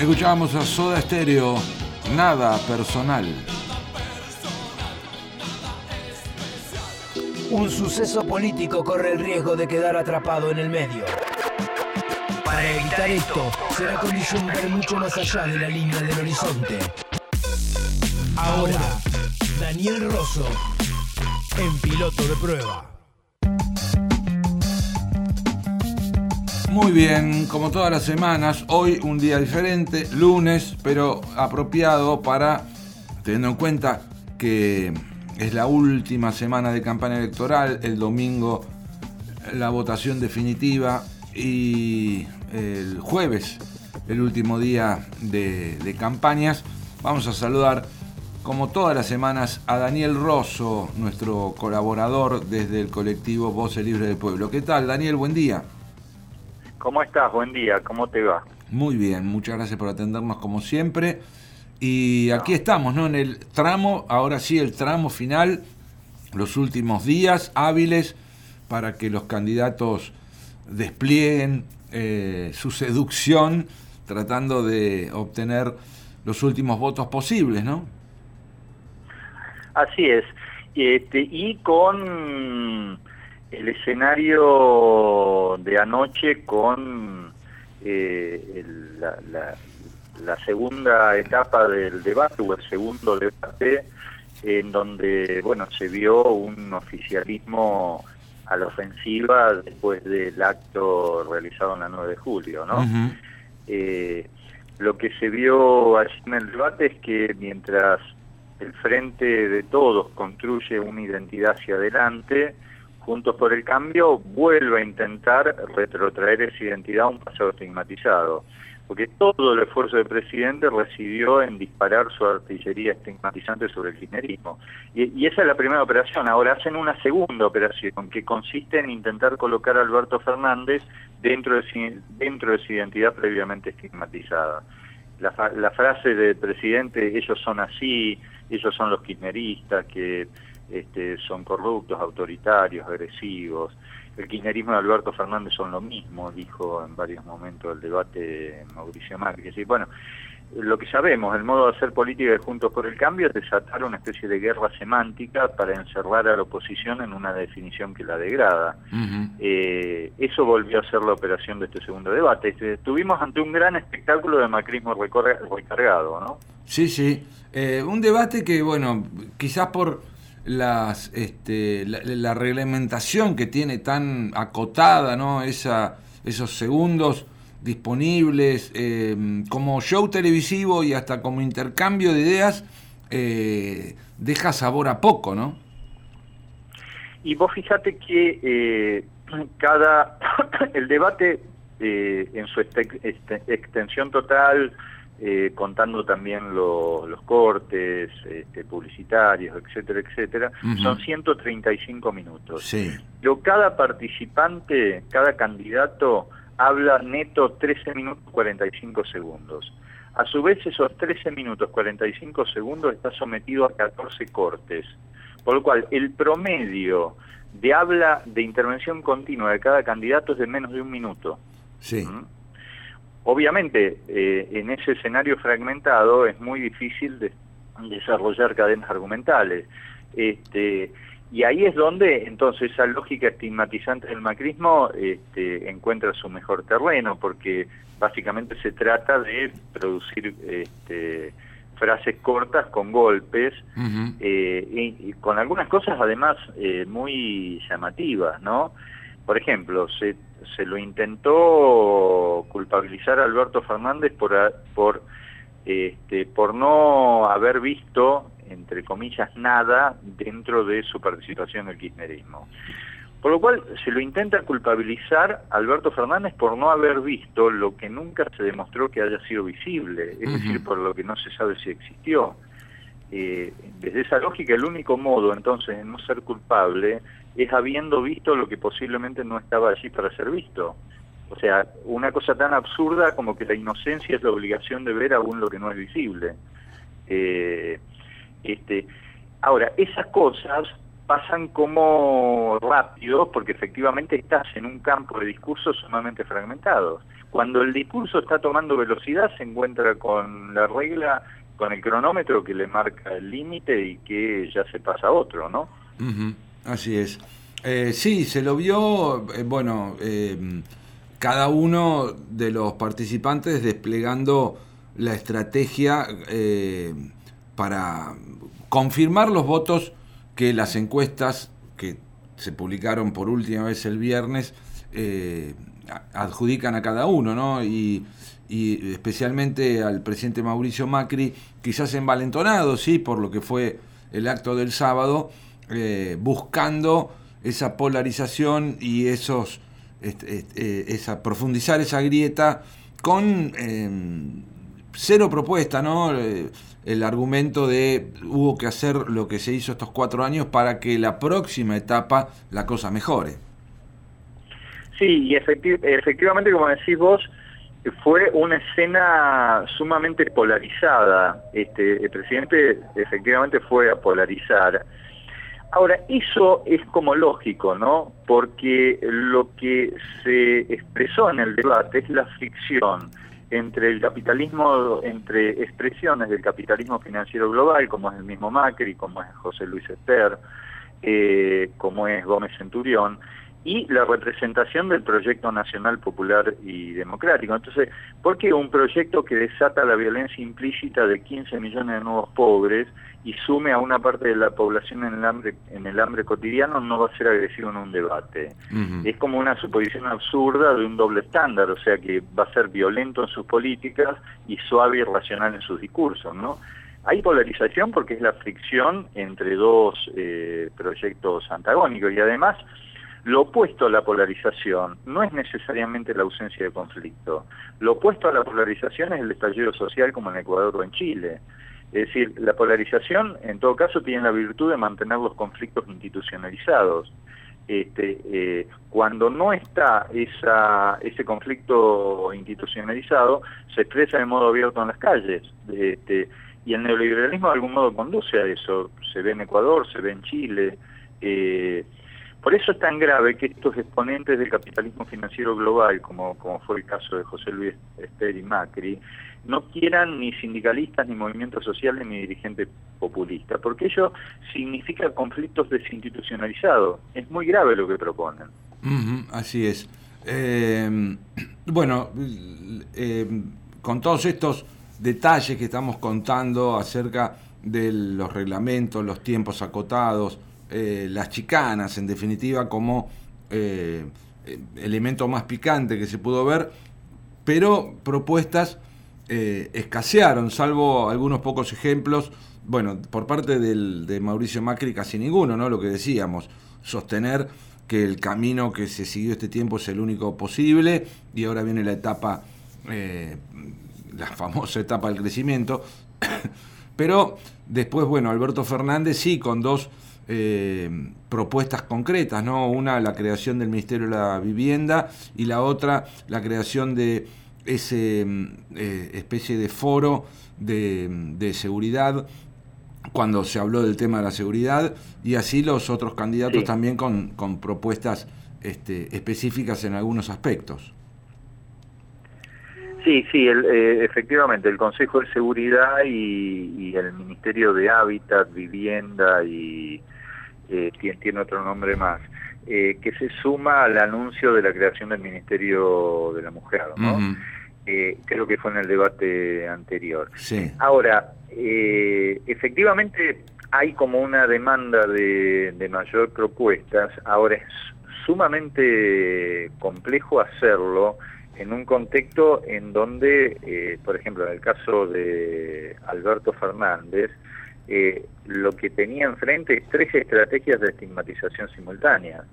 Escuchábamos a Soda Stereo, nada personal. Un suceso político corre el riesgo de quedar atrapado en el medio. Para evitar esto, será ver mucho más allá de la línea del horizonte. Ahora, Daniel Rosso, en piloto de prueba. Muy bien, como todas las semanas, hoy un día diferente, lunes, pero apropiado para, teniendo en cuenta que es la última semana de campaña electoral, el domingo la votación definitiva y el jueves el último día de, campañas. Vamos a saludar, como todas las semanas, a Daniel Rosso, nuestro colaborador desde el colectivo Voces Libre del Pueblo. ¿Qué tal, Daniel? Buen día. ¿Cómo estás? Buen día, ¿cómo te va? Muy bien, muchas gracias por atendernos como siempre. Y aquí estamos, ¿no? En el tramo, ahora sí, el tramo final, los últimos días hábiles para que los candidatos desplieguen eh, su seducción tratando de obtener los últimos votos posibles, ¿no? Así es. Este, y con el escenario de anoche con eh, la, segunda etapa del debate o el segundo debate en donde bueno se vio un oficialismo a la ofensiva después del acto realizado en la 9 de julio no eh, lo que se vio allí en el debate es que mientras el frente de todos construye una identidad hacia adelante Juntos por el Cambio vuelve a intentar retrotraer esa identidad a un pasado estigmatizado, porque todo el esfuerzo del presidente residió en disparar su artillería estigmatizante sobre el kirchnerismo. Y, esa es la primera operación. Ahora hacen una segunda operación que consiste en intentar colocar a Alberto Fernández dentro de, dentro de su identidad previamente estigmatizada. La, la frase del presidente, ellos son así, ellos son los kirchneristas, que este, son corruptos, autoritarios, agresivos. El kirchnerismo de Alberto Fernández son lo mismo, dijo en varios momentos del debate Mauricio Macri. Bueno, lo que sabemos, el modo de hacer política de Juntos por el Cambio es desatar una especie de guerra semántica para encerrar a la oposición en una definición que la degrada. Eh, eso volvió a ser la operación de este segundo debate. Estuvimos ante un gran espectáculo de macrismo recargado, ¿no? Sí, sí. Eh, un debate que, bueno, quizás por las, este, la, reglamentación que tiene tan acotada, ¿no? Esa, esos segundos disponibles em, como show televisivo y hasta como intercambio de ideas, eh, deja sabor a poco, ¿no? Y vos fíjate que eh, cada el debate eh, en su extensión total eh, contando también los cortes este, publicitarios, etcétera, etcétera, son 135 minutos. Sí. Pero cada participante, cada candidato habla neto 13 minutos 45 segundos. A su vez, esos 13 minutos 45 segundos está sometido a 14 cortes, por lo cual el promedio de habla de intervención continua de cada candidato es de menos de un minuto. Sí. ¿Mm? Obviamente, eh, en ese escenario fragmentado es muy difícil de desarrollar cadenas argumentales. Este, y ahí es donde entonces esa lógica estigmatizante del macrismo este, encuentra su mejor terreno, porque básicamente se trata de producir este, frases cortas con golpes eh, y, con algunas cosas además eh, muy llamativas, ¿no? Por ejemplo, se, se lo intentó culpabilizar a Alberto Fernández por, por, este, por no haber visto, entre comillas, nada dentro de su participación en el kirchnerismo. Por lo cual se lo intenta culpabilizar a Alberto Fernández por no haber visto lo que nunca se demostró que haya sido visible, es decir, por lo que no se sabe si existió. Eh, desde esa lógica, el único modo entonces de no ser culpable es habiendo visto lo que posiblemente no estaba allí para ser visto. O sea, una cosa tan absurda como que la inocencia es la obligación de ver aún lo que no es visible. Eh, este, ahora, esas cosas pasan como rápidos porque efectivamente estás en un campo de discursos sumamente fragmentados. Cuando el discurso está tomando velocidad se encuentra con la regla, con el cronómetro que le marca el límite y que ya se pasa otro, ¿no? Así es. Eh, sí, se lo vio, eh, bueno, eh, cada uno de los participantes desplegando la estrategia para confirmar los votos que las encuestas que se publicaron por última vez el viernes adjudican a cada uno, ¿no? Y, especialmente al presidente Mauricio Macri, quizás envalentonado, sí, por lo que fue el acto del sábado, buscando esa polarización y esos este, eh, esa profundizar esa grieta con em, cero propuesta, ¿no? Eh, el argumento de hubo que hacer lo que se hizo estos cuatro años para que la próxima etapa la cosa mejore. Sí, y efectivamente, como decís vos, fue una escena sumamente polarizada. Este, el presidente efectivamente fue a polarizar. Ahora, eso es como lógico, ¿no? Porque lo que se expresó en el debate es la fricción entre el capitalismo, entre expresiones del capitalismo financiero global, como es el mismo Macri, como es José Luis Ester, eh, como es Gómez Centurión, y la representación del proyecto nacional popular y democrático. Entonces, ¿por qué un proyecto que desata la violencia implícita de 15 millones de nuevos pobres y sume a una parte de la población en el hambre, en el hambre cotidiano no va a ser agresivo en un debate? Es como una suposición absurda de un doble estándar, o sea que va a ser violento en sus políticas y suave y racional en sus discursos, ¿no? Hay polarización porque es la fricción entre dos eh, proyectos antagónicos y además lo opuesto a la polarización no es necesariamente la ausencia de conflicto. Lo opuesto a la polarización es el estallido social como en Ecuador o en Chile. Es decir, la polarización en todo caso tiene la virtud de mantener los conflictos institucionalizados. Este, eh, cuando no está ese conflicto institucionalizado, se expresa de modo abierto en las calles. Este, y el neoliberalismo de algún modo conduce a eso. Se ve en Ecuador, se ve en Chile. Eh, por eso es tan grave que estos exponentes del capitalismo financiero global, como, como fue el caso de José Luis Ester y Macri, no quieran ni sindicalistas, ni movimientos sociales, ni dirigentes populistas, porque ello significa conflictos desinstitucionalizados. Es muy grave lo que proponen. así es. Eh, bueno, eh, con todos estos detalles que estamos contando acerca de los reglamentos, los tiempos acotados, eh, las chicanas, en definitiva, como eh, elemento más picante que se pudo ver, pero propuestas eh, escasearon, salvo algunos pocos ejemplos, bueno, por parte del, de Mauricio Macri casi ninguno, ¿no? Lo que decíamos, sostener que el camino que se siguió este tiempo es el único posible y ahora viene la etapa, la famosa etapa del crecimiento, pero después, bueno, Alberto Fernández sí, con dos eh, propuestas concretas, ¿no? Una, la creación del Ministerio de la Vivienda y la otra, la creación de ese mm, eh, especie de foro de, seguridad cuando se habló del tema de la seguridad y así los otros candidatos también con, con propuestas este, específicas en algunos aspectos. Sí, sí, eh, efectivamente, el Consejo de Seguridad y, el Ministerio de Hábitat, Vivienda y eh, tiene, otro nombre más, eh, que se suma al anuncio de la creación del Ministerio de la Mujer, ¿no? Eh, creo que fue en el debate anterior. Sí. Ahora, efectivamente hay como una demanda de, de mayor propuestas, ahora es sumamente complejo hacerlo en un contexto en donde, por ejemplo, en el caso de Alberto Fernández, eh, lo que tenía enfrente es tres estrategias de estigmatización simultánea.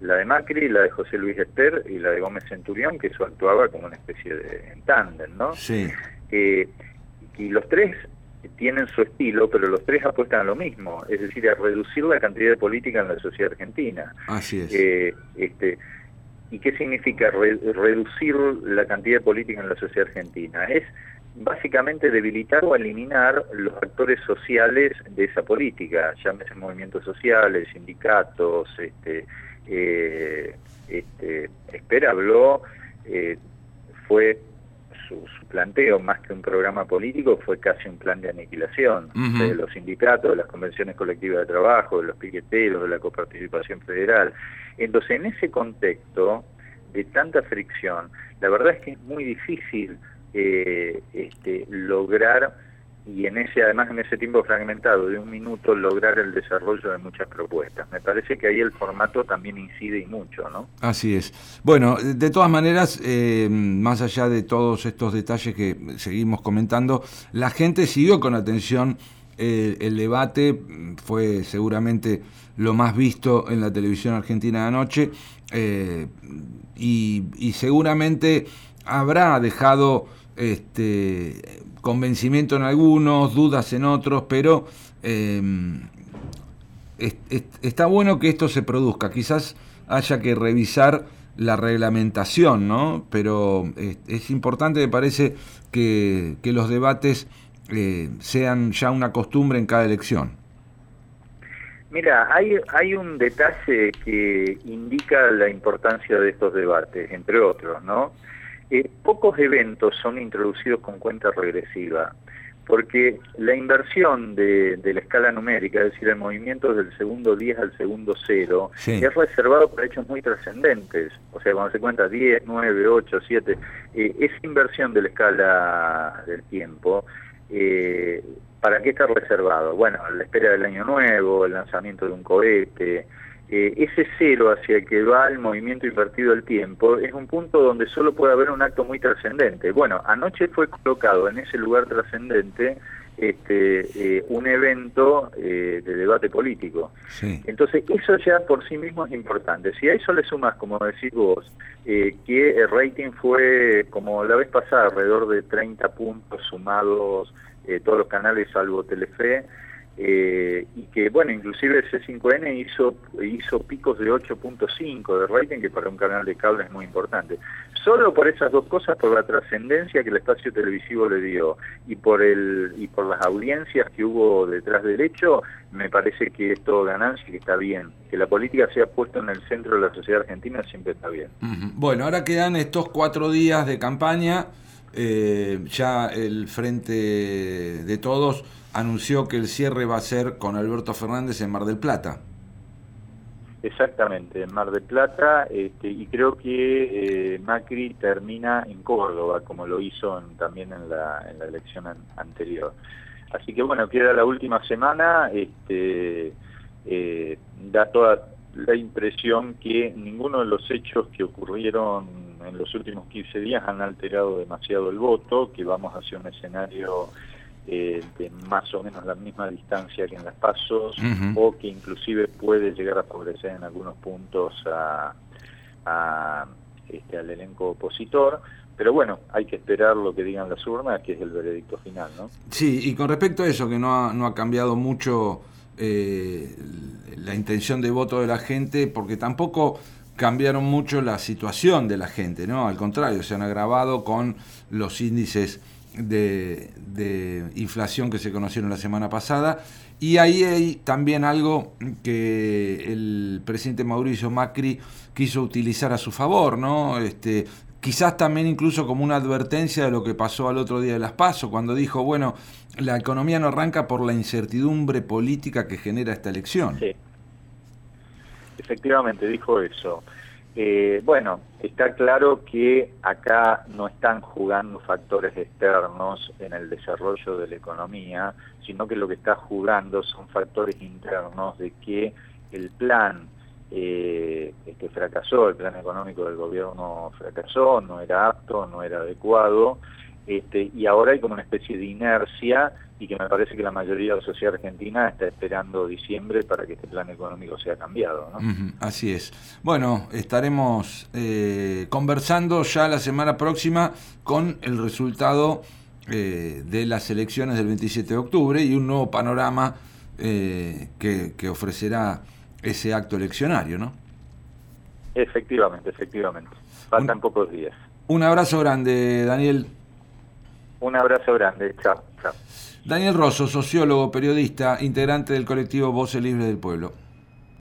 La de Macri, la de José Luis Ester y la de Gómez Centurión, que eso actuaba como una especie de tándem, ¿no? Sí. Eh, y los tres tienen su estilo, pero los tres apuestan a lo mismo, es decir, a reducir la cantidad de política en la sociedad argentina. Así es. Eh, este, ¿Y qué significa reducir la cantidad de política en la sociedad argentina? Es básicamente debilitar o eliminar los actores sociales de esa política, llámese movimientos sociales, sindicatos, este, eh, este, Espera habló, eh, fue su, planteo, más que un programa político, fue casi un plan de aniquilación de los sindicatos, de las convenciones colectivas de trabajo, de los piqueteros, de la coparticipación federal. Entonces, en ese contexto de tanta fricción, la verdad es que es muy difícil eh, este, lograr y en ese además en ese tiempo fragmentado de un minuto lograr el desarrollo de muchas propuestas. Me parece que ahí el formato también incide y mucho, ¿no? Así es. Bueno, de todas maneras, eh, más allá de todos estos detalles que seguimos comentando, la gente siguió con atención eh, el debate, fue seguramente lo más visto en la televisión argentina de anoche eh, y seguramente habrá dejado este convencimiento en algunos, dudas en otros, pero em, está bueno que esto se produzca. Quizás haya que revisar la reglamentación, ¿no? Pero es, importante, me parece, que, los debates eh, sean ya una costumbre en cada elección. Mira, hay, hay un detalle que indica la importancia de estos debates, entre otros, ¿no? Pocos eventos son introducidos con cuenta regresiva, porque la inversión de, la escala numérica, es decir, el movimiento del segundo 10 al segundo 0, es reservado para hechos muy trascendentes. O sea, cuando se cuenta 10, 9, 8, 7, esa inversión de la escala del tiempo, eh, ¿para qué está reservado? Bueno, la espera del año nuevo, el lanzamiento de un cohete, eh, ese cero hacia el que va el movimiento invertido del tiempo es un punto donde solo puede haber un acto muy trascendente. Bueno, anoche fue colocado en ese lugar trascendente este, eh, un evento eh, de debate político. Entonces, eso ya por sí mismo es importante. Si a eso le sumas, como decís vos, que el rating fue, como la vez pasada, alrededor de 30 puntos sumados todos los canales salvo Telefe, eh, y que bueno, inclusive C5N hizo, hizo picos de 8.5 de rating, que para un canal de cable es muy importante. Solo por esas dos cosas, por la trascendencia que el espacio televisivo le dio y por, el, y por las audiencias que hubo detrás del hecho, me parece que es todo ganancia y que está bien. Que la política sea puesta en el centro de la sociedad argentina siempre está bien. Bueno, ahora quedan estos cuatro días de campaña, eh, ya el frente de todos anunció que el cierre va a ser con Alberto Fernández en Mar del Plata. Exactamente, en Mar del Plata, este, y creo que eh, Macri termina en Córdoba, como lo hizo también en la, en la elección anterior. Así que bueno, queda la última semana, este, eh, da toda la impresión que ninguno de los hechos que ocurrieron en los últimos 15 días han alterado demasiado el voto, que vamos hacia un escenario eh, de más o menos la misma distancia que en las pasos o que inclusive puede llegar a favorecer en algunos puntos a, este, al elenco opositor. Pero bueno, hay que esperar lo que digan las urnas, que es el veredicto final, ¿no? Sí, y con respecto a eso, que no ha, no ha cambiado mucho eh, la intención de voto de la gente, porque tampoco cambiaron mucho la situación de la gente, ¿no? Al contrario, se han agravado con los índices de, inflación que se conocieron la semana pasada. Y ahí hay también algo que el presidente Mauricio Macri quiso utilizar a su favor, ¿no? Este, quizás también incluso como una advertencia de lo que pasó al otro día de las PASO, cuando dijo, bueno, la economía no arranca por la incertidumbre política que genera esta elección. Sí. Efectivamente, dijo eso. Eh, bueno, está claro que acá no están jugando factores externos en el desarrollo de la economía, sino que lo que está jugando son factores internos de que el plan eh, que fracasó, el plan económico del gobierno fracasó, no era apto, no era adecuado, este, y ahora hay como una especie de inercia y que me parece que la mayoría de la sociedad argentina está esperando diciembre para que este plan económico sea cambiado. así es. Bueno, estaremos eh, conversando ya la semana próxima con el resultado eh, de las elecciones del 27 de octubre y un nuevo panorama eh, que, ofrecerá ese acto eleccionario, ¿no? Efectivamente, efectivamente. Faltan pocos días. Un abrazo grande, Daniel. Un abrazo grande. Chao, chao. Daniel Rosso, sociólogo, periodista, integrante del colectivo Voces Libres del Pueblo.